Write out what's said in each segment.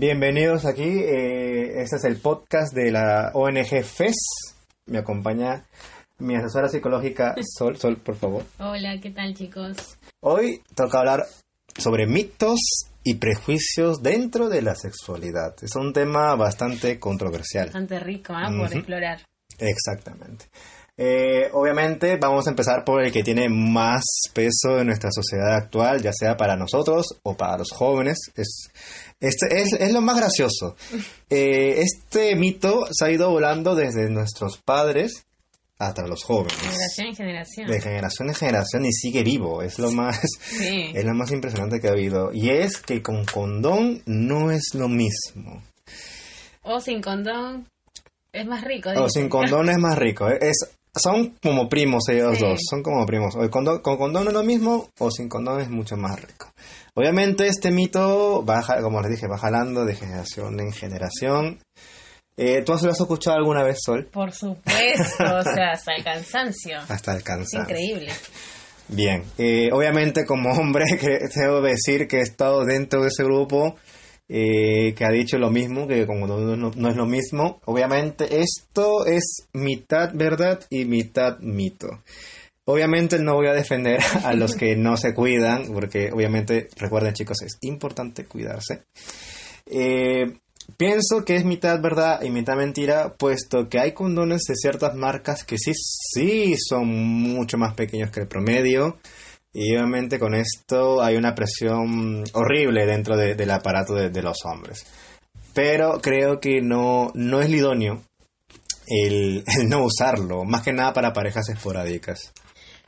Bienvenidos aquí, eh, este es el podcast de la ONG FES. Me acompaña mi asesora psicológica Sol. Sol, por favor. Hola, ¿qué tal chicos? Hoy toca hablar sobre mitos y prejuicios dentro de la sexualidad. Es un tema bastante controversial. Bastante rico, ¿ah? Por explorar. Exactamente. Eh, obviamente vamos a empezar por el que tiene más peso en nuestra sociedad actual, ya sea para nosotros o para los jóvenes. Es, este es, es lo más gracioso. Eh, este mito se ha ido volando desde nuestros padres hasta los jóvenes. Generación en generación. De generación en generación y sigue vivo. Es lo más, Sí. es lo más impresionante que ha habido. Y es que con condón no es lo mismo. O sin condón es más rico. O sin condón es más rico. Es, son como primos ellos Sí. dos. Son como primos. O condón- con condón es lo mismo o sin condón es mucho más rico. Obviamente este mito va, como les dije, va jalando de generación en generación. Eh, ¿Tú has lo has escuchado alguna vez, Sol? Por supuesto, o sea, hasta el cansancio. Hasta el Es cansancio. increíble. Bien, eh, obviamente como hombre que debo decir que he estado dentro de ese grupo eh, que ha dicho lo mismo, que como no, no- no es lo mismo, obviamente esto es mitad verdad y mitad mito. Obviamente no voy a defender a los que no se cuidan, porque obviamente recuerden chicos, es importante cuidarse. Eh, pienso que es mitad verdad y mitad mentira, puesto que hay condones de ciertas marcas que sí, sí son mucho más pequeños que el promedio. Y obviamente con esto hay una presión horrible dentro de- del aparato de, de los hombres. Pero creo que no, no es idóneo el, el no usarlo, más que nada para parejas esporádicas.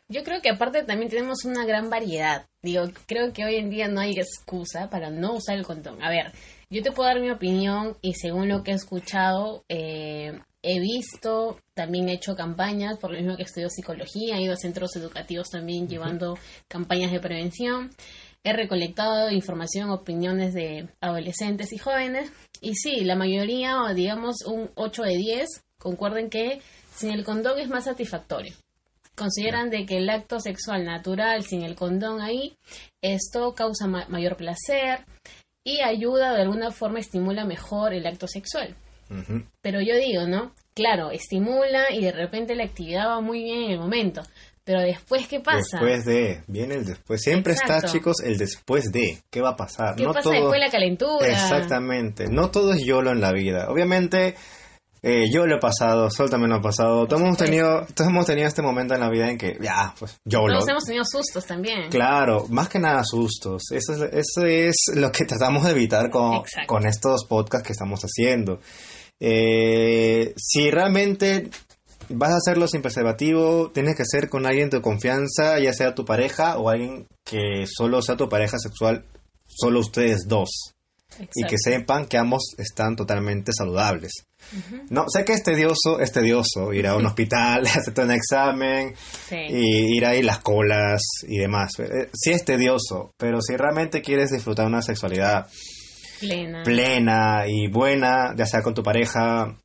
Yo creo que aparte también tenemos una gran variedad. Digo, creo que hoy en día no hay excusa para no usar el condón. A ver, yo te puedo dar mi opinión y según lo que he escuchado, eh, he visto, también he hecho campañas, por lo mismo que estudio psicología, he ido a centros educativos también llevando campañas de prevención. He recolectado información, opiniones de adolescentes y jóvenes. Y sí, la mayoría, o digamos un 8 de 10, concuerden que sin el condón es más satisfactorio consideran de que el acto sexual natural sin el condón ahí, esto causa ma- mayor placer y ayuda de alguna forma, estimula mejor el acto sexual. Pero yo digo, ¿no? Claro, estimula y de repente la actividad va muy bien en el momento. Pero después, ¿qué pasa? Después de, viene el después. Siempre está, chicos, el después de. ¿Qué va a pasar? ¿Qué pasa después de la calentura? Exactamente. No todo es YOLO en la vida. Obviamente, eh, yo lo he pasado, Sol también lo ha pasado. Todos hemos, tenido, todos hemos tenido este momento en la vida en que, ya, pues, YOLO. Todos hemos tenido sustos también. Claro, más que nada sustos. Eso es, eso es lo que tratamos de evitar con, Exacto. con estos podcasts que estamos haciendo. Eh, si realmente vas a hacerlo sin preservativo, tienes que ser con alguien de tu confianza, ya sea tu pareja o alguien que solo sea tu pareja sexual, solo ustedes dos. Y que sepan que ambos están totalmente saludables. No, sé que es tedioso, es tedioso ir a un hospital, hacerte un examen, Sí. y ir ahí las colas y demás. Eh, Sí es tedioso, pero si realmente quieres disfrutar una sexualidad Plena. plena y buena, ya sea con tu pareja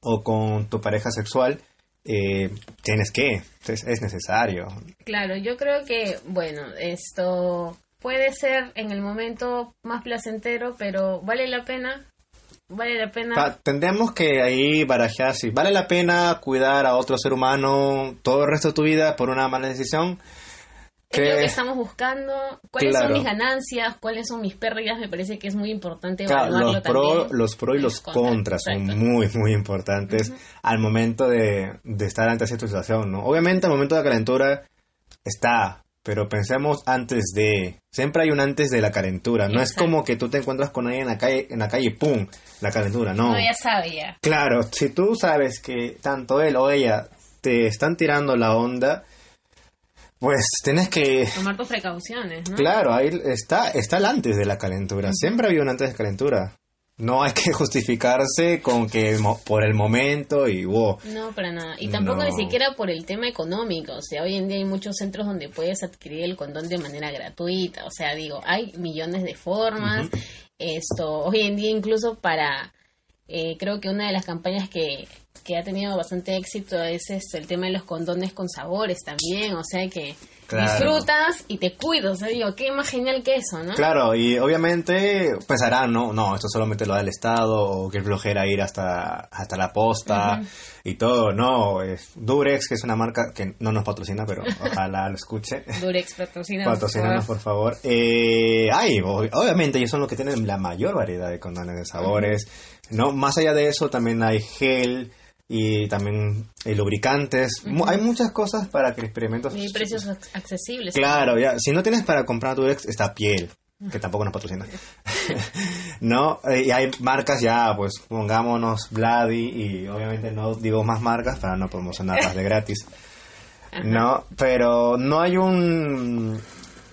o con tu pareja sexual, eh, tienes que, es, es necesario. Claro, yo creo que, bueno, esto puede ser en el momento más placentero, pero vale la pena. Vale la pena. Tendremos que ahí barajear si vale la pena cuidar a otro ser humano todo el resto de tu vida por una mala decisión. es lo que- estamos buscando, cuáles Claro. son mis ganancias, cuáles son mis pérdidas, me parece que es muy importante Claro, evaluarlo los pro, los pro y los contras son exacto. muy, muy importantes al momento de, de estar ante esta situación, ¿no? Obviamente, al momento de la calentura está, pero pensemos antes de. Siempre hay un antes de la calentura. No es como que tú te encuentras con alguien en la calle, en la calle y ¡pum! La calentura, no. No, ya sabe ya. Claro, si tú sabes que tanto él o ella te están tirando la onda, pues tienes que Tomar tus precauciones, ¿no? Claro, ahí está, está el antes de la calentura. Siempre había un antes de calentura. No hay que justificarse con que por el momento y wow. No, para nada. Y tampoco No. ni siquiera por el tema económico. O sea, hoy en día hay muchos centros donde puedes adquirir el condón de manera gratuita. O sea, digo, hay millones de formas. Esto, hoy en día incluso para, eh, creo que una de las campañas que, que ha tenido bastante éxito es este, el tema de los condones con sabores también. O sea que Claro. disfrutas y te cuidas. O sea, digo, qué más genial que eso, ¿no? Claro, y obviamente pensarán, no, no, esto solamente lo da el Estado, o que flojera ir hasta, hasta la posta y todo, no, es Durex, que es una marca que no nos patrocina, pero ojalá lo escuche. Durex patrocina. Patrocínanos, por favor. Eh, ay, ob- obviamente ellos son los que tienen la mayor variedad de condones de sabores. No, más allá de eso también hay gel y también eh, lubricantes. Mu- Hay muchas cosas para que experimentos. Y precios ac- accesibles. Claro, ya. Si no tienes para comprar tu ex, está piel, que tampoco nos patrocina. no, Eh, y hay marcas ya, pues pongámonos Vladi y obviamente no digo más marcas para no promocionarlas de gratis. No, pero no hay un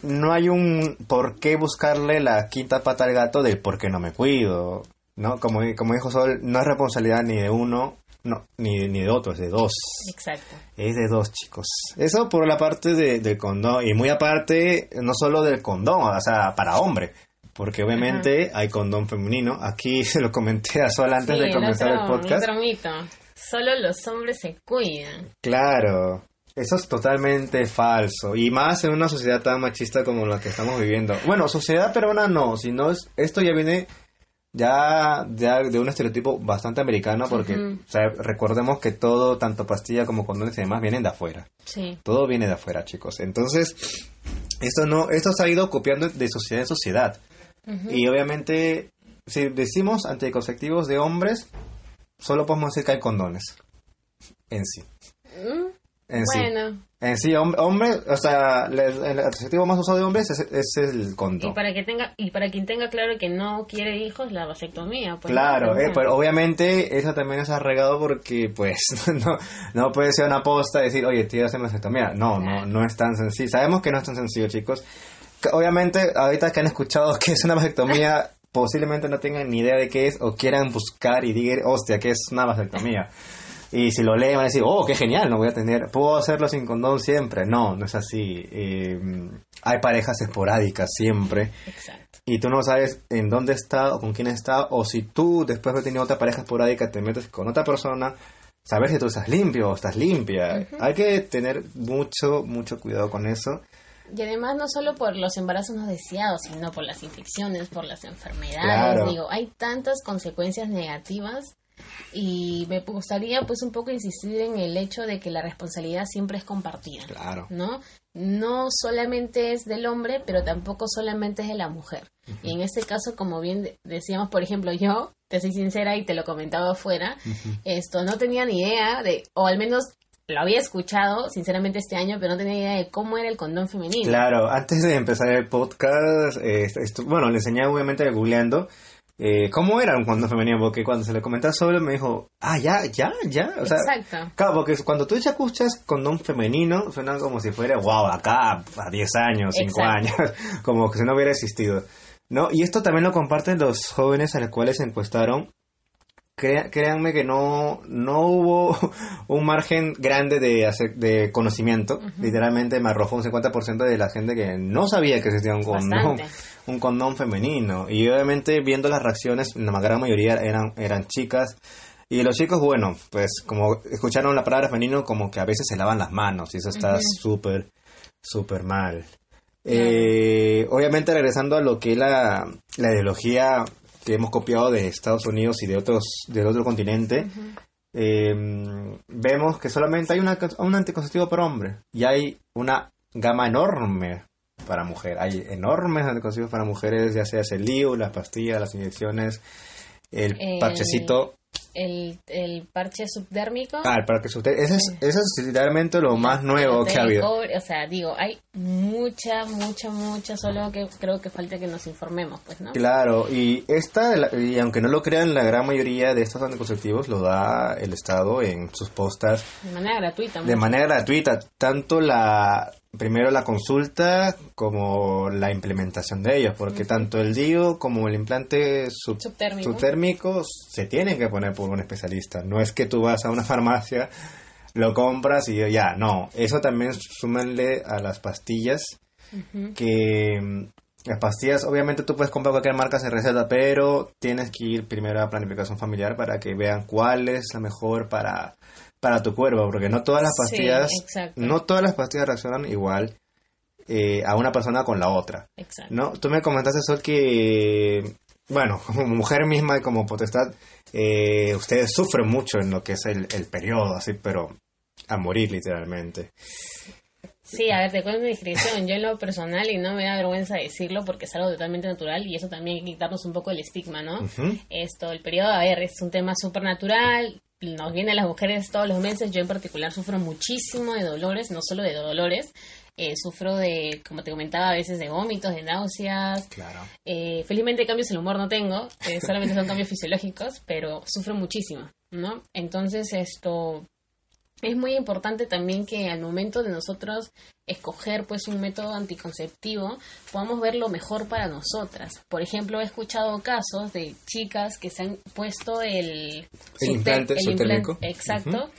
no hay un por qué buscarle la quinta pata al gato del por qué no me cuido. ¿No? Como, como dijo Sol, no es responsabilidad ni de uno, no, ni, ni de otro, es de dos. Exacto. Es de dos, chicos. Eso por la parte de, del condón. Y muy aparte, no solo del condón, o sea, para hombre. Porque obviamente hay condón femenino. Aquí se lo comenté a Sol antes Sí, de comenzar el, otro- podcast. otro mito. Solo los hombres se cuidan. Claro. Eso es totalmente falso. Y más en una sociedad tan machista como la que estamos viviendo. Bueno, sociedad peruana no, sino es, esto ya viene ya, ya de un estereotipo bastante americano porque o sea, recordemos que todo, tanto pastilla como condones y demás, vienen de afuera. Sí. Todo viene de afuera, chicos. Entonces, esto no, esto se ha ido copiando de sociedad en sociedad. Y obviamente, si decimos anticonceptivos de hombres, solo podemos decir que hay condones. En sí. En sí. bueno, En sí, hom- hombre, o sea, le- el anticonceptivo más usado de hombres es, es el condón. y para que tenga y para quien tenga claro que no quiere hijos, la vasectomía. Pues, Claro, ¿no? eh, pero obviamente eso también es arregado porque pues no, no puede ser una posta decir, oye, tío, hacerme vasectomía. No, no, no es tan sencillo. Sabemos que no es tan sencillo, chicos. Obviamente, ahorita que han escuchado que es una vasectomía, posiblemente no tengan ni idea de qué es o quieran buscar y digan, hostia, ¿qué es una vasectomía? Y si lo leen van a decir, oh, qué genial, no voy a tener, puedo hacerlo sin condón siempre. No, no es así. Eh, hay parejas esporádicas siempre Exacto. y tú no sabes en dónde está o con quién está, o si tú después de tener otra pareja esporádica te metes con otra persona, saber si tú estás limpio o estás limpia. Hay que tener mucho, mucho cuidado con eso. Y además no solo por los embarazos no deseados, sino por las infecciones, por las enfermedades. Claro. Digo, hay tantas consecuencias negativas y me gustaría pues un poco insistir en el hecho de que la responsabilidad siempre es compartida. Claro. ¿no? No solamente es del hombre, pero tampoco solamente es de la mujer. Y en este caso, como bien de- decíamos, por ejemplo, yo, te soy sincera y te lo comentaba afuera, esto no tenía ni idea de, o al menos lo había escuchado, sinceramente, este año, pero no tenía idea de cómo era el condón femenino. Claro, antes de empezar el podcast, eh, bueno, le enseñé obviamente googleando eh, cómo era un condón femenino, porque cuando se le comentaba solo me dijo, ah, ya, ya, ya. O sea, Exacto. Claro, porque cuando tú escuchas condón femenino, suena como si fuera, wow, acá a 10 años, 5 Exacto. años, como que si no hubiera existido. ¿No? Y esto también lo comparten los jóvenes a los cuales se encuestaron. Crea- créanme que no, no hubo un margen grande de, hacer- de conocimiento. Literalmente me arrojó un 50% de la gente que no sabía que existía un condón, Bastante. Un condón femenino. Y obviamente viendo las reacciones, la gran mayoría eran, eran chicas. Y los chicos, bueno, pues como escucharon la palabra femenino, como que a veces se lavan las manos y eso está súper, súper mal. Eh, obviamente regresando a lo que es la, la ideología que hemos copiado de Estados Unidos y de otros del otro continente, eh, vemos que solamente hay una, un anticonceptivo para hombre y hay una gama enorme para mujer. Hay enormes anticonceptivos para mujeres, ya sea el lío, las pastillas, las inyecciones, el El- parchecito. El, el parche subdérmico. Ah, el parche usted. Ese es, eso es literalmente lo más nuevo que ha habido. cobre, o sea, digo, hay mucha, mucha, mucha, solo que creo que falta que nos informemos, pues, ¿no? Claro, y esta, y aunque no lo crean, la gran mayoría de estos anticonceptivos lo da el Estado en sus postas De manera gratuita. de manera gratuita. Tanto la, primero la consulta como la implementación de ellos, porque tanto el DIU como el implante sub- Subtérmico. subtérmico se tienen que poner por un especialista. No es que tú vas a una farmacia, lo compras y ya, no. Eso también súmenle a las pastillas, que mm, las pastillas, obviamente tú puedes comprar cualquier marca sin receta, pero tienes que ir primero a planificación familiar para que vean cuál es la mejor para, para tu cuerpo, porque no todas las pastillas, no todas las pastillas reaccionan igual eh, a una persona con la otra. Exacto. No, tú me comentaste, Sol, que, bueno, como mujer misma y como potestad, eh, ustedes sufren mucho en lo que es el, el periodo, así, pero a morir literalmente. Sí, a ver, te cuento mi descripción. Yo en lo personal, y no me da vergüenza decirlo porque es algo totalmente natural y eso también hay que quitarnos un poco el estigma, ¿no? Esto, el periodo, a ver, es un tema súper natural, nos viene a las mujeres todos los meses, yo en particular sufro muchísimo de dolores, no solo de dolores, eh, sufro de, como te comentaba, a veces de vómitos, de náuseas, Claro. eh, felizmente cambios en el humor no tengo, eh, solamente son cambios fisiológicos, pero sufro muchísimo, ¿no? Entonces esto es muy importante también que al momento de nosotros escoger pues un método anticonceptivo podamos ver lo mejor para nosotras. Por ejemplo, he escuchado casos de chicas que se han puesto el, El implante exacto.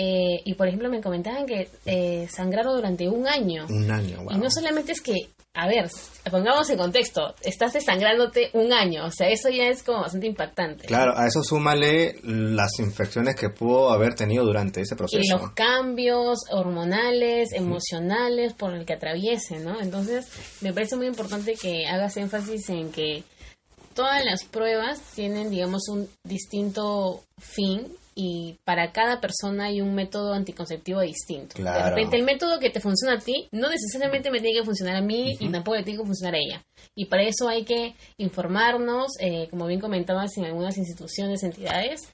Eh, y por ejemplo me comentaban que eh, sangraron durante un año. Un año, wow. Y no solamente es que, a ver, pongamos en contexto, estás desangrándote un año, o sea, eso ya es como bastante impactante. Claro, a eso súmale las infecciones que pudo haber tenido durante ese proceso. Y los cambios hormonales, emocionales por el que atraviesen, ¿no? Entonces, me parece muy importante que hagas énfasis en que todas las pruebas tienen, digamos, un distinto fin y para cada persona hay un método anticonceptivo distinto. De Claro. repente, el método que te funciona a ti no necesariamente me tiene que funcionar a mí y tampoco le tiene que funcionar a ella. Y para eso hay que informarnos, eh, como bien comentabas, en algunas instituciones, entidades,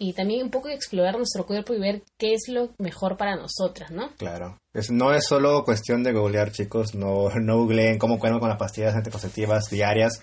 y también un poco explorar nuestro cuerpo y ver qué es lo mejor para nosotras, ¿no? Claro. Es, no es solo cuestión de googlear, chicos. No, no googleen cómo cuerno con las pastillas anticonceptivas diarias.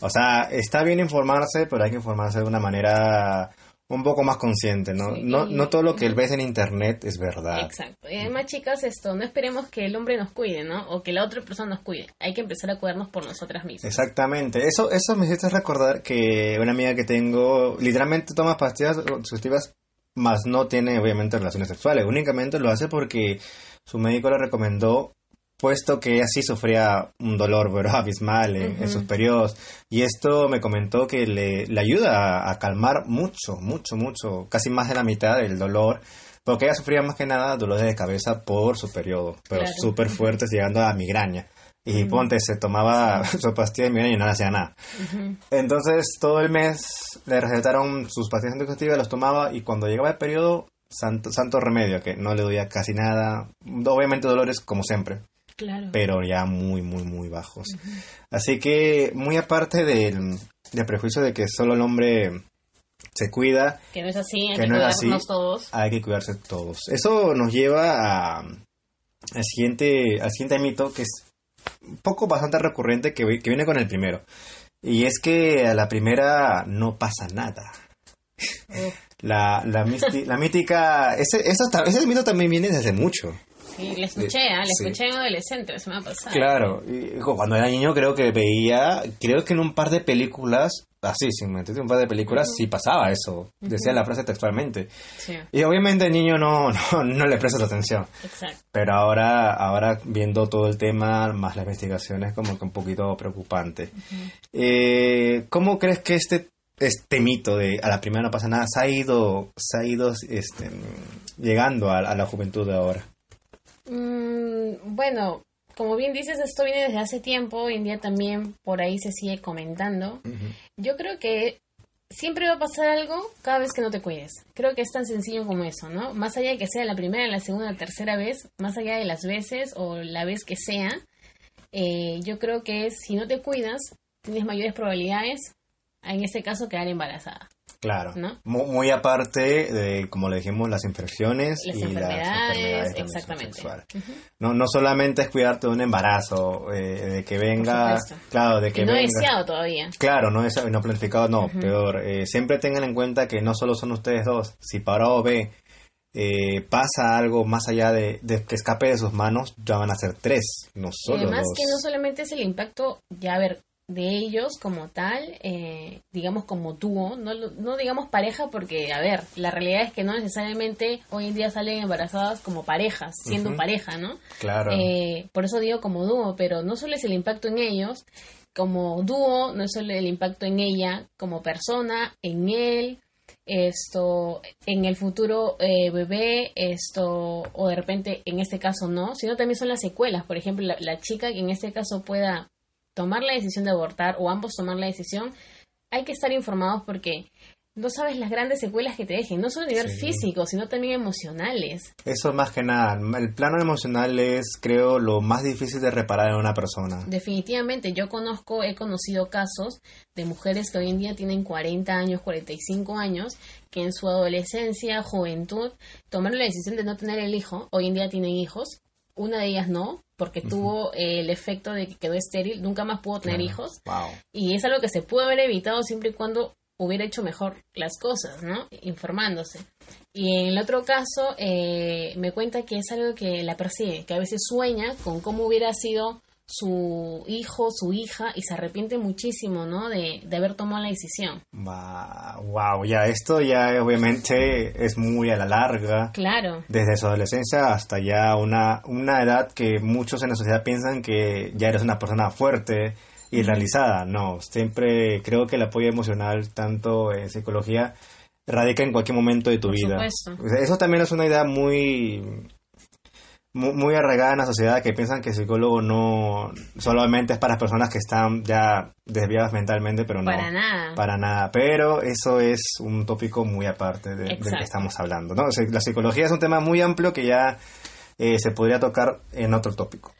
O sea, está bien informarse, pero hay que informarse de una manera un poco más consciente, ¿no? Sí. No, no todo lo que ves en internet es verdad. Exacto. Y además, chicas, esto, no esperemos que el hombre nos cuide, ¿no? O que la otra persona nos cuide. Hay que empezar a cuidarnos por nosotras mismas. Exactamente. Eso, eso me hiciste recordar que una amiga que tengo literalmente toma pastillas conceptivas, más no tiene obviamente relaciones sexuales. Únicamente lo hace porque su médico le recomendó, puesto que ella sí sufría un dolor pero abismal en, en Ujú. sus periodos. Y esto me comentó que le, le ayuda a, a calmar mucho, mucho, mucho, casi más de la mitad del dolor. Porque ella sufría más que nada dolores de cabeza por su periodo, pero Claro. súper fuertes, llegando a migraña. Y ponte, se tomaba su pastilla de migraña y no le hacía nada. Ujú. Entonces, todo el mes le recetaron sus pastillas anticonceptivas, las tomaba y cuando llegaba el periodo, santo, santo remedio, que no le doía casi nada. Obviamente dolores como siempre, Claro. pero ya muy, muy, muy bajos. Así que, muy aparte del, del prejuicio de que solo el hombre se cuida, Que no es así, hay que que, no cuidarnos así. todos. hay que cuidarse todos. Eso nos lleva a, al, siguiente, al siguiente mito, que es un poco bastante recurrente, que, vi- que viene con el primero. Y es que a la primera no pasa nada. La, la, mítica... Ese, ta- ese mito también viene desde mucho. Sí, le escuché, le Sí. escuché en adolescente la semana pasada. Claro, y cuando era niño creo que veía, creo que en un par de películas, así, sin mentirte, un par de películas sí pasaba eso. Decía la frase textualmente. Sí, Y obviamente el niño no, no, no le presta atención. exacto. Pero ahora, ahora viendo todo el tema, más las investigaciones, como que un poquito preocupante. Eh, ¿Cómo crees que este, este mito de a la primera no pasa nada se ha ido, se ha ido este, llegando a, a la juventud de ahora? Mm, bueno, como bien dices, esto viene desde hace tiempo, hoy en día también por ahí se sigue comentando. Yo creo que siempre va a pasar algo cada vez que no te cuides. Creo que es tan sencillo como eso, ¿no? Más allá de que sea la primera, la segunda, la tercera vez, más allá de las veces o la vez que sea, eh, yo creo que si no te cuidas, tienes mayores probabilidades, en este caso, quedar embarazada. Claro. Muy, aparte de, como le dijimos, las infecciones Las y enfermedades, las enfermedades exactamente. sexual. No, no solamente es cuidarte de un embarazo, eh, de que venga, claro, de que Y no venga. deseado todavía. Claro, no es no planificado, no, peor. Eh, siempre tengan en cuenta que no solo son ustedes dos. Si para o B eh, pasa algo más allá de, de que escape de sus manos, ya van a ser tres, no solo además dos. que no solamente es el impacto, ya a ver, de ellos como tal, eh, digamos como dúo, no, no digamos pareja porque, a ver, la realidad es que no necesariamente hoy en día salen embarazadas como parejas, siendo pareja, ¿no? Claro. Eh, por eso digo como dúo, pero no solo es el impacto en ellos, como dúo, no es solo el impacto en ella, como persona, en él, esto, en el futuro eh, bebé, esto, o de repente en este caso no, sino también son las secuelas. Por ejemplo, la, la chica que en este caso pueda tomar la decisión de abortar o ambos tomar la decisión, hay que estar informados porque no sabes las grandes secuelas que te dejen, no solo a nivel Sí. físico, sino también emocionales. Eso más que nada, el plano emocional es, creo, lo más difícil de reparar en una persona. Definitivamente, yo conozco, he conocido casos de mujeres que hoy en día tienen 40 años, 45 años, que en su adolescencia, juventud, tomaron la decisión de no tener el hijo, hoy en día tienen hijos, una de ellas no, porque tuvo eh, el efecto de que quedó estéril, nunca más pudo tener Claro. hijos, Wow. y es algo que se pudo haber evitado siempre y cuando hubiera hecho mejor las cosas, ¿no? Informándose. Y en el otro caso, eh, me cuenta que es algo que la persigue, que a veces sueña con cómo hubiera sido su hijo, su hija, y se arrepiente muchísimo, ¿no? De, de haber tomado la decisión. wow, ya esto ya obviamente es muy a la larga. Claro, Desde su adolescencia hasta ya una, una edad que muchos en la sociedad piensan que ya eres una persona fuerte y realizada. No, siempre creo que el apoyo emocional, tanto en psicología, radica en cualquier momento de tu Por vida. supuesto. Eso también es una idea muy, muy, muy arraigada en la sociedad que piensan que el psicólogo no solamente es para las personas que están ya desviadas mentalmente, pero no. para nada. Para nada, pero eso es un tópico muy aparte de- del que estamos hablando. ¿no? O sea, la psicología es un tema muy amplio que ya eh, se podría tocar en otro tópico.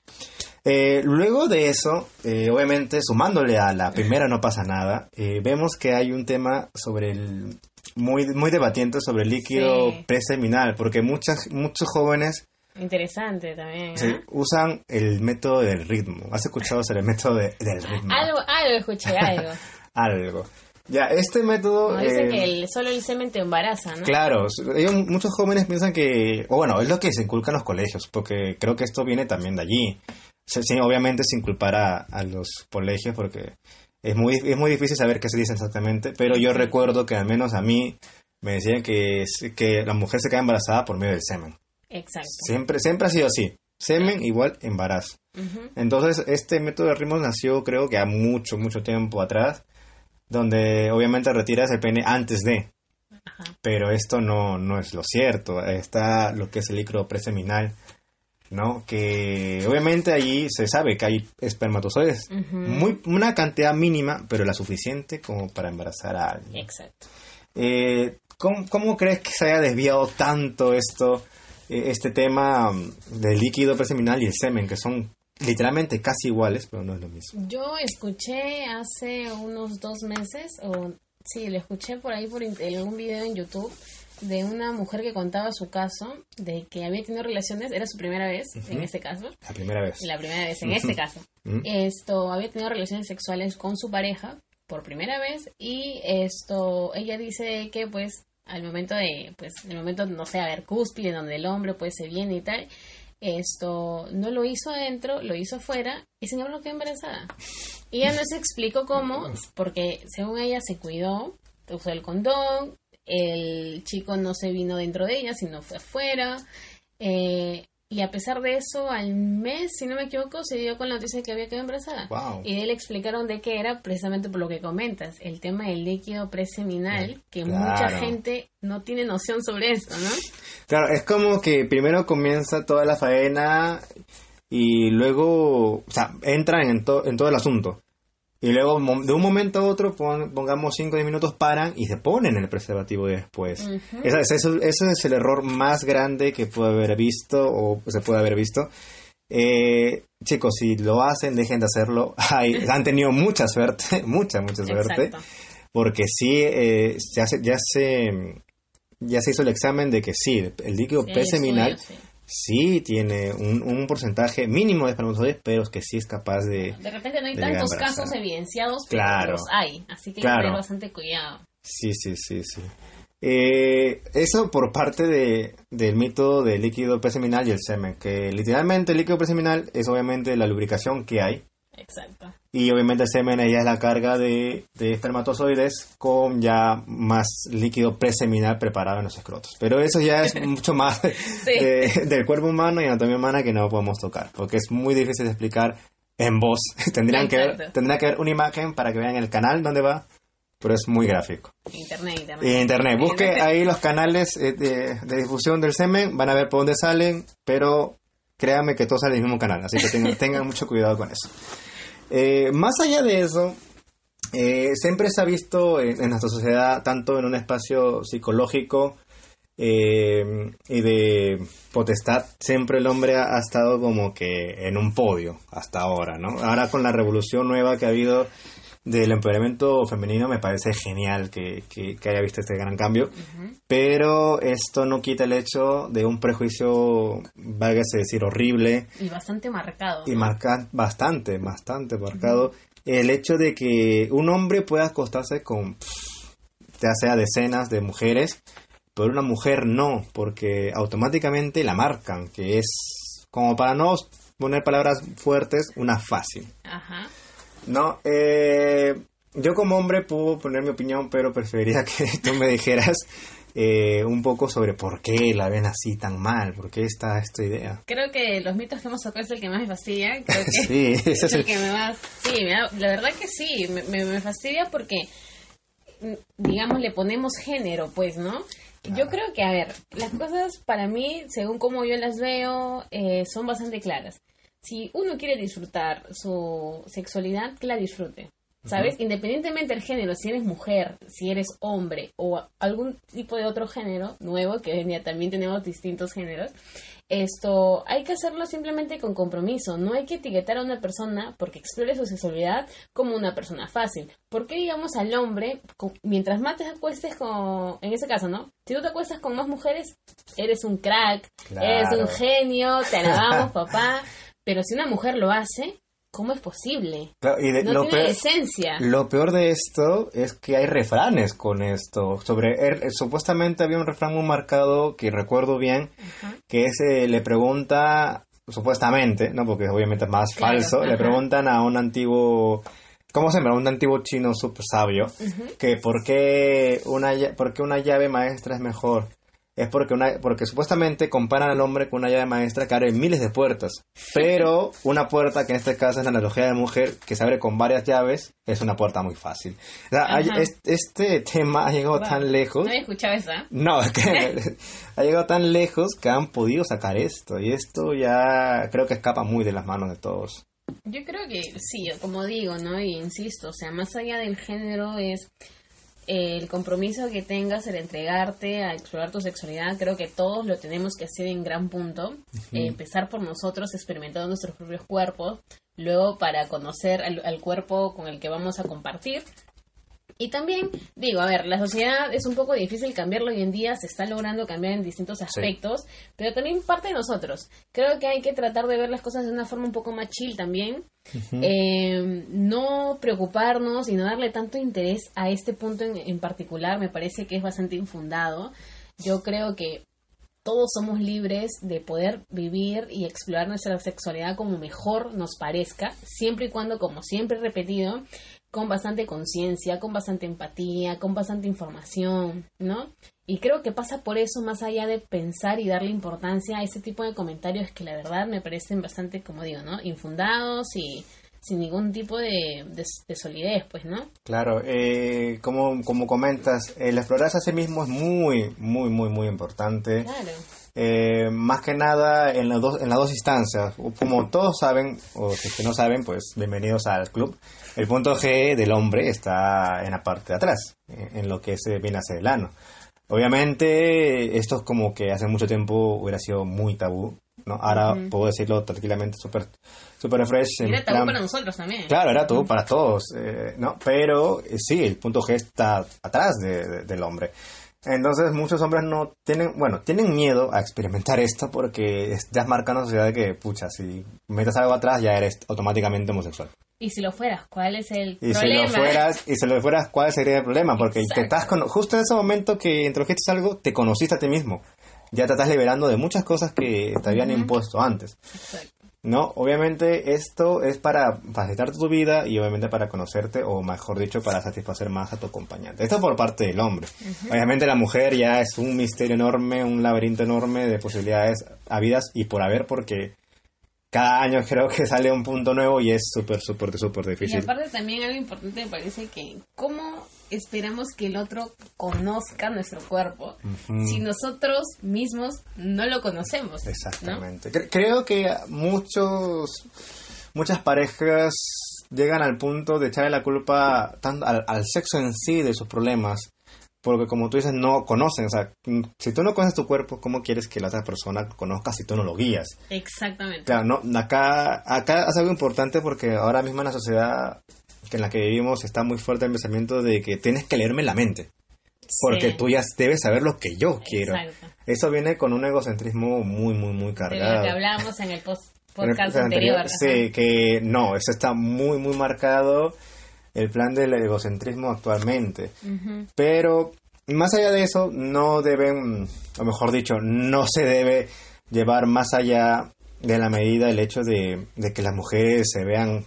Eh, luego de eso, eh, obviamente sumándole a la primera no pasa nada, vemos que hay un tema sobre el muy muy debatiente sobre el líquido Sí. preseminal, porque muchas muchos jóvenes Interesante también. se ¿ah? usan el método del ritmo. ¿Has escuchado sobre el método de- del ritmo? Algo, algo escuché, algo. Algo. Ya, este método... Dicen eh, que el, solo el semen te embaraza, ¿no? Claro, ellos- muchos jóvenes piensan que, o bueno, es lo que se inculca en los colegios, porque creo que esto viene también de allí. Se- sí, obviamente sin culpar a, a los colegios, porque es muy, es muy difícil saber qué se dice exactamente, pero yo recuerdo que al menos a mí me decían que, que la mujer se queda embarazada por medio del semen. Exacto. Siempre, siempre ha sido así. Semen igual embarazo. Entonces, este método de ritmos nació creo que a mucho, mucho tiempo atrás, donde obviamente retiras el pene antes de, Ajá. pero esto no, no es lo cierto. Está lo que es el líquido preseminal, ¿no? Que obviamente allí se sabe que hay espermatozoides, muy, una cantidad mínima, pero la suficiente como para embarazar a alguien. Exacto. Eh, ¿cómo, cómo crees que se haya desviado tanto esto, este tema mm, del líquido preseminal y el semen, que son literalmente casi iguales, pero no es lo mismo? Yo escuché hace unos dos meses, o sí, lo escuché por ahí por en algún video en YouTube de una mujer que contaba su caso de que había tenido relaciones, era su primera vez en este caso, La primera vez. la primera vez en este caso. Esto había tenido relaciones sexuales con su pareja por primera vez y esto ella dice que pues al momento de pues el momento no sé a ver cúspide donde el hombre pues se viene y tal esto no lo hizo adentro lo hizo afuera y sin embargo quedó embarazada. Y ella no se explicó cómo porque según ella se cuidó usó el condón el chico no se vino dentro de ella sino fue afuera eh, y a pesar de eso, al mes, si no me equivoco, se dio con la noticia de que había quedado embarazada. Wow. Y él explicaron de qué era, precisamente por lo que comentas, el tema del líquido preseminal, que Claro. mucha gente no tiene noción sobre esto, ¿no? Claro, es como que primero comienza toda la faena y luego, o sea, entran en, to- en todo el asunto. Y luego, de un momento a otro, pon- pongamos 5 o 10 minutos, paran y se ponen el preservativo después. Ese, eso- es el error más grande que puede haber visto o se puede haber visto. Eh, chicos, si lo hacen, dejen de hacerlo. Ay, han tenido mucha suerte, mucha, mucha suerte. Exacto. Porque sí, eh, ya, se, ya, se, ya se hizo el examen de que sí, el, líquido preseminal sí. Sí tiene un, un porcentaje mínimo de espermatozoides, pero es que sí es capaz de... De repente no hay tantos casos evidenciados, pero Claro. los hay. Así que hay que Claro. tener bastante cuidado. Sí, sí, sí, sí. Eh, eso por parte de, del mito del líquido preseminal y el semen, que literalmente el líquido preseminal es obviamente la lubricación que hay. Exacto. Y obviamente el semen ya es la carga de, de espermatozoides con ya más líquido preseminal preparado en los escrotos. Pero eso ya es mucho más de- del cuerpo humano y anatomía humana que no podemos tocar, porque es muy difícil de explicar en voz. Tendrían que, ver, que ver una imagen para que vean el canal donde va, pero es muy gráfico. Internet, internet. Internet, busque ahí los canales eh, de, de difusión del semen, van a ver por dónde salen, pero créanme que todos salen del mismo canal, así que tengan, tengan mucho cuidado con eso. Eh, más allá de eso, eh, siempre se ha visto en, nuestra sociedad, tanto en un espacio psicológico eh, y de potestad, siempre el hombre ha estado como que en un podio hasta ahora, ¿no? Ahora con la revolución nueva que ha habido del empoderamiento femenino me parece genial que, que- que haya visto este gran cambio, pero esto no quita el hecho de un prejuicio, válgase decir, horrible Y bastante marcado. y marca bastante, bastante marcado el hecho de que un hombre pueda acostarse con ya sea decenas de mujeres, pero una mujer no, porque automáticamente la marcan, que es como para no poner palabras fuertes, una fácil. Ajá. No, eh, yo como hombre puedo poner mi opinión, pero preferiría que tú me dijeras eh, un poco sobre por qué la ven así tan mal, por qué está esta idea. Creo que los mitos que hemos tocado es el que más me fastidia. Creo que Sí, ese es es el el... que me más... Sí, me da- la verdad que sí, me, me- me fastidia porque, digamos, le ponemos género, pues, ¿no? Yo creo que, a ver, las cosas para mí, según como yo las veo, eh, son bastante claras. Si uno quiere disfrutar su sexualidad, que la disfrute. ¿Sabes? Independientemente del género, si eres mujer, si eres hombre o algún tipo de otro género nuevo, que hoy en día también tenemos distintos géneros, esto hay que hacerlo simplemente con compromiso. No hay que etiquetar a una persona porque explore su sexualidad como una persona fácil. ¿Por qué digamos al hombre, mientras más te acuestes con, en ese caso, ¿no? Si tú te acuestas con más mujeres, eres un crack, eres un genio, te alabamos, papá. Pero si una mujer lo hace, ¿cómo es posible? Claro, y de- No lo, tiene peor, esencia. lo peor de esto es que hay refranes con esto. Sobre er- supuestamente había un refrán muy marcado que recuerdo bien, que es eh, le pregunta supuestamente, no porque obviamente es más Claro, falso, le preguntan a un antiguo ¿Cómo se llama? Un antiguo chino súper sabio. Que por qué, una, por qué una llave maestra es mejor. Es porque, una, porque supuestamente comparan al hombre con una llave maestra que abre miles de puertas. Pero una puerta, que en este caso es la analogía de la mujer, que se abre con varias llaves, es una puerta muy fácil. O sea, hay- Ajá. es- este tema ha llegado Wow. tan lejos. No había escuchado esa. No, es que ha llegado tan lejos que han podido sacar esto. Y esto ya creo que escapa muy de las manos de todos. Yo creo que sí, como digo, ¿no? Y insisto, o sea, más allá del género es el compromiso que tengas, el entregarte a explorar tu sexualidad. Creo que todos lo tenemos que hacer en gran punto. Eh, empezar por nosotros, experimentando nuestros propios cuerpos. Luego para conocer al, al cuerpo con el que vamos a compartir. Y también, digo, a ver, la sociedad es un poco difícil cambiarlo hoy en día, se está logrando cambiar en distintos aspectos, pero también parte de nosotros. Creo que hay que tratar de ver las cosas de una forma un poco más chill también. Eh, no preocuparnos y no darle tanto interés a este punto en, en particular, me parece que es bastante infundado. Yo creo que todos somos libres de poder vivir y explorar nuestra sexualidad como mejor nos parezca, siempre y cuando, como siempre he repetido, con bastante conciencia, con bastante empatía, con bastante información, ¿no? Y creo que pasa por eso, más allá de pensar y darle importancia a ese tipo de comentarios que la verdad me parecen bastante, como digo, ¿no? Infundados y sin ningún tipo de, de- de solidez, pues, ¿no? Claro, eh, como, como comentas, el explorarse a sí mismo es muy, muy, muy, muy importante. Claro. Eh, más que nada en, las dos, en las dos instancias. Como todos saben, o si es que no saben, pues bienvenidos al club. El punto G del hombre está en la parte de atrás, en, en lo que se viene hacia el ano. Obviamente, esto es como que hace mucho tiempo hubiera sido muy tabú, ¿no? Ahora puedo decirlo tranquilamente, súper super fresh. Era tabú plan- para nosotros también. Claro, era todo para todos, eh, ¿no? Pero eh, sí, el punto G está atrás de- de- del hombre. Entonces muchos hombres no tienen, bueno, tienen miedo a experimentar esto porque ya es marca una sociedad de que, pucha, si metes algo atrás ya eres automáticamente homosexual. Y si lo fueras, ¿cuál es el Y si problema? lo fueras, y si lo fueras, ¿cuál sería el problema? Porque te estás cono- justo en ese momento que introdujiste algo, te conociste a ti mismo. Ya te estás liberando de muchas cosas que te habían impuesto antes. Exacto. No, obviamente esto es para facilitar tu vida y obviamente para conocerte o mejor dicho para satisfacer más a tu acompañante. Esto por parte del hombre. Obviamente la mujer ya es un misterio enorme, un laberinto enorme de posibilidades habidas y por haber porque cada año creo que sale un punto nuevo y es súper, súper, súper Y difícil. aparte también algo importante me parece que cómo esperamos que el otro conozca nuestro cuerpo si nosotros mismos no lo conocemos. ¿no? Exactamente. Cre- Creo que muchos, muchas parejas llegan al punto de echarle la culpa tanto al, al sexo en sí de sus problemas. Porque como tú dices, no conocen. O sea, mm, si tú no conoces tu cuerpo, ¿cómo quieres que la otra persona conozca si tú no lo guías? Exactamente. Claro, no, acá, acá es algo importante porque ahora mismo en la sociedad que en la que vivimos está muy fuerte el pensamiento de que tienes que leerme la mente. Porque Sí. tú ya debes saber lo que yo quiero. Exacto. Eso viene con un egocentrismo muy, muy, muy De cargado. lo que hablábamos en el post- En el podcast podcast anterior. anterior, Sí, que no, eso está muy, muy marcado el plan del egocentrismo actualmente. Ujú. Pero más allá de eso, no deben, o mejor dicho, no se debe llevar más allá de la medida el hecho de, de que las mujeres se vean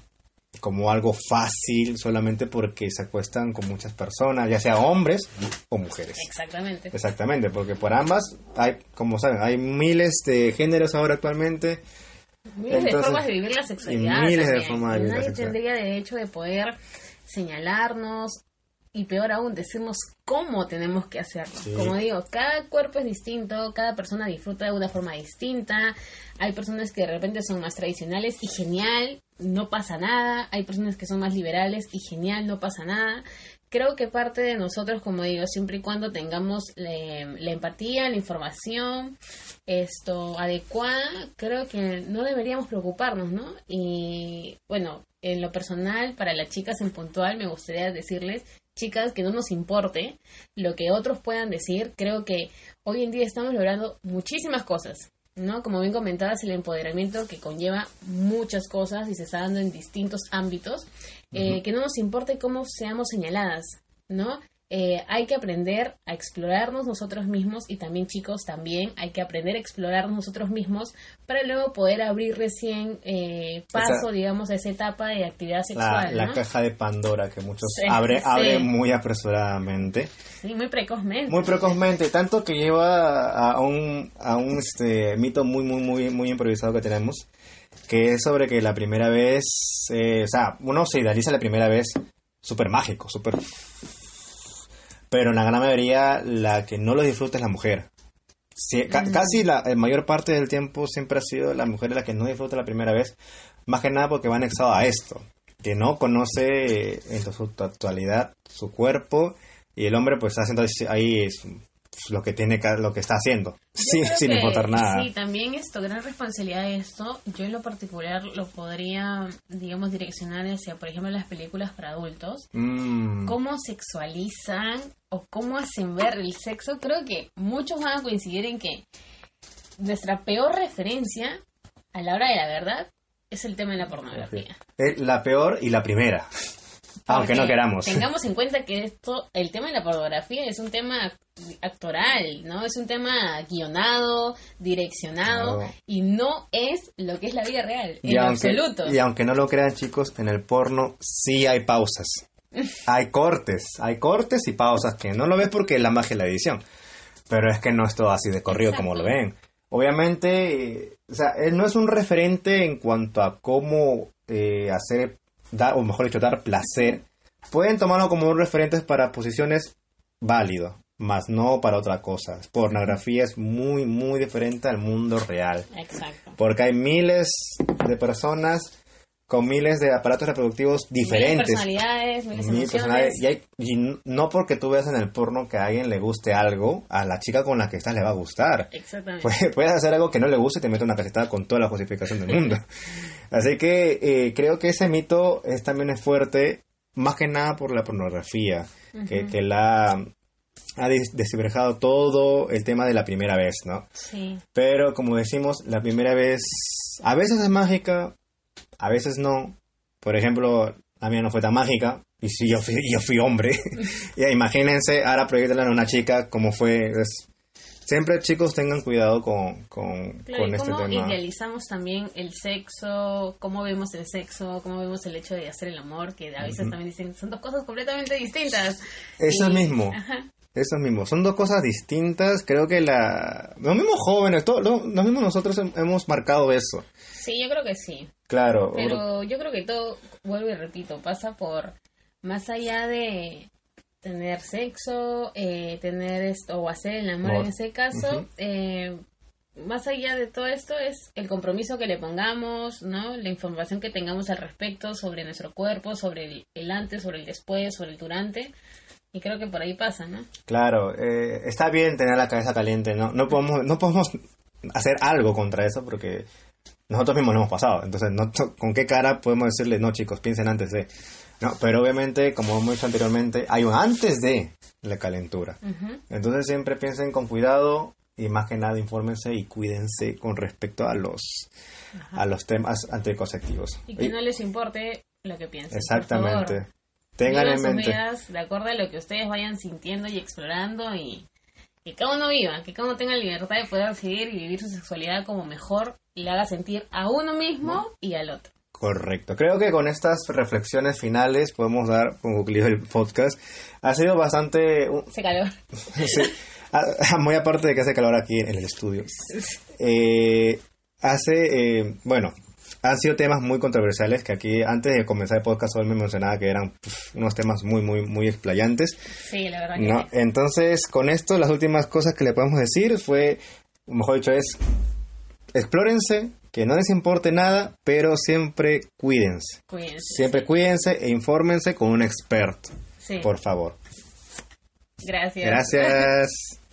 como algo fácil solamente porque se acuestan con muchas personas, ya sea hombres o mujeres. Exactamente. Exactamente, porque por ambas hay, como saben, hay miles de géneros ahora actualmente. Miles de Entonces, formas de vivir la sexualidad. y miles de formas de vivir la Nadie sexualidad. tendría derecho de poder señalarnos y peor aún decirnos cómo tenemos que hacerlo. Sí. Como digo, cada cuerpo es distinto, cada persona disfruta de una forma distinta. Hay personas que de repente son más tradicionales y genial, no pasa nada. Hay personas que son más liberales y genial, no pasa nada. Creo que parte de nosotros, como digo, siempre y cuando tengamos eh, la empatía, la información, esto adecuada, creo que no deberíamos preocuparnos, ¿no? Y bueno, en lo personal, para las chicas en puntual, me gustaría decirles, chicas, que no nos importe lo que otros puedan decir. Creo que hoy en día estamos logrando muchísimas cosas, ¿no? Como bien comentabas, el empoderamiento que conlleva muchas cosas y se está dando en distintos ámbitos. Eh, Que no nos importe cómo seamos señaladas, ¿no? Eh, hay que aprender a explorarnos nosotros mismos y también chicos también hay que aprender a explorarnos nosotros mismos para luego poder abrir recién eh, paso Esa- digamos a esa etapa de actividad La, sexual la ¿no? caja de Pandora que muchos Sí, abre, sí. abren muy apresuradamente. sí muy precozmente Muy precozmente, tanto que lleva a un, a un este, mito muy, muy, muy, muy improvisado que tenemos, que es sobre que la primera vez, eh, o sea, uno se idealiza la primera vez súper mágico, súper... Pero en la gran mayoría la que no lo disfruta es la mujer. Ca- Casi la, la mayor parte del tiempo siempre ha sido la mujer la que no disfruta la primera vez, más que nada porque va anexado a esto, que no conoce en su actualidad su cuerpo y el hombre pues está haciendo ahí es, pues, lo que tiene que- lo que está haciendo sí, sin que importar nada Sí, también esto, gran responsabilidad de esto, yo en lo particular lo podría, digamos, direccionar hacia, por ejemplo, las películas para adultos. Mm, Cómo sexualizan o cómo hacen ver el sexo. Creo que muchos van a coincidir en que nuestra peor referencia a la hora de la verdad es el tema de la pornografía. es la peor y la primera aunque no Porque queramos. Tengamos en cuenta que esto, el tema de la pornografía es un tema actoral, ¿no? Es un tema guionado, direccionado y no es lo que es la vida real, y en aunque, absoluto. y aunque no lo crean chicos en el porno sí hay pausas. Hay cortes hay cortes y pausas que no lo ves porque es la magia de la edición pero es que no es todo así de corrido como lo ven. Obviamente eh, o sea él no es un referente en cuanto a cómo eh, hacer dar o mejor dicho dar placer pueden tomarlo como un referente para posiciones válido más no para otra cosa pornografía es muy muy diferente al mundo real Exacto. porque hay miles de personas con miles de aparatos reproductivos diferentes. personalidades, miles Mil personalidades. Y, hay- y no porque tú veas en el porno que a alguien le guste algo, a la chica con la que estás le va a gustar. Exactamente. Puedes, puedes hacer algo que no le guste y te mete una cachetada con toda la justificación del mundo. Así que eh, creo que ese mito es, también es fuerte, más que nada por la pornografía, que, que la ha des- desdiverjado todo el tema de la primera vez, ¿no? Sí. Pero como decimos, la primera vez a veces es mágica, a veces no, por ejemplo, la mía no fue tan mágica, y si yo fui, yo fui hombre, ya imagínense, ahora proyectarla a una chica como fue, es- siempre chicos tengan cuidado con, con, Claro, con y este cómo tema. idealizamos también el sexo, cómo vemos el sexo, cómo vemos el hecho de hacer el amor, que a veces también dicen, son dos cosas completamente distintas. Eso Y- mismo. Ajá. Eso mismo, son dos cosas distintas, creo que la... Los mismos jóvenes, todos, los, mismos nosotros hem- hemos marcado eso. Sí, yo creo que sí. Claro, Pero yo creo que todo, vuelvo y repito, pasa por más allá de tener sexo, eh, tener esto o hacer el amor en ese caso, eh, más allá de todo esto es el compromiso que le pongamos, ¿no? La información que tengamos al respecto sobre nuestro cuerpo, sobre el, el antes, sobre el después, sobre el durante. Y creo que por ahí pasa, ¿no? Claro, eh, está bien tener la cabeza caliente, ¿no? No podemos, no podemos hacer algo contra eso porque nosotros mismos lo hemos pasado. Entonces, no, ¿con qué cara podemos decirle, no chicos, piensen antes de... No, pero obviamente, como hemos dicho anteriormente, hay un antes de la calentura. Entonces siempre piensen con cuidado y más que nada infórmense y cuídense con respecto a los, a los temas anticonceptivos. Y que Y- no les importe lo que piensen. por Exactamente. favor. Tengan en mente. de acuerdo a lo que ustedes vayan sintiendo y explorando y que cada uno viva, que cada uno tenga libertad de poder decidir y vivir su sexualidad como mejor le haga sentir a uno mismo y al otro. Correcto. Creo que con estas reflexiones finales podemos dar un concluido el podcast. Ha sido bastante... Ese calor. sí, a- muy aparte de que hace calor aquí en el estudio. Eh, hace... eh, bueno, han sido temas muy controversiales que aquí antes de comenzar el podcast hoy me mencionaba que eran puf, unos temas muy, muy, muy explayantes. Sí, la verdad que ¿no? sí. Entonces, con esto, las últimas cosas que le podemos decir fue, mejor dicho, es explórense, que no les importe nada, pero siempre cuídense. Cuídense. Siempre cuídense e infórmense con un experto, Sí. por favor. Gracias. Gracias.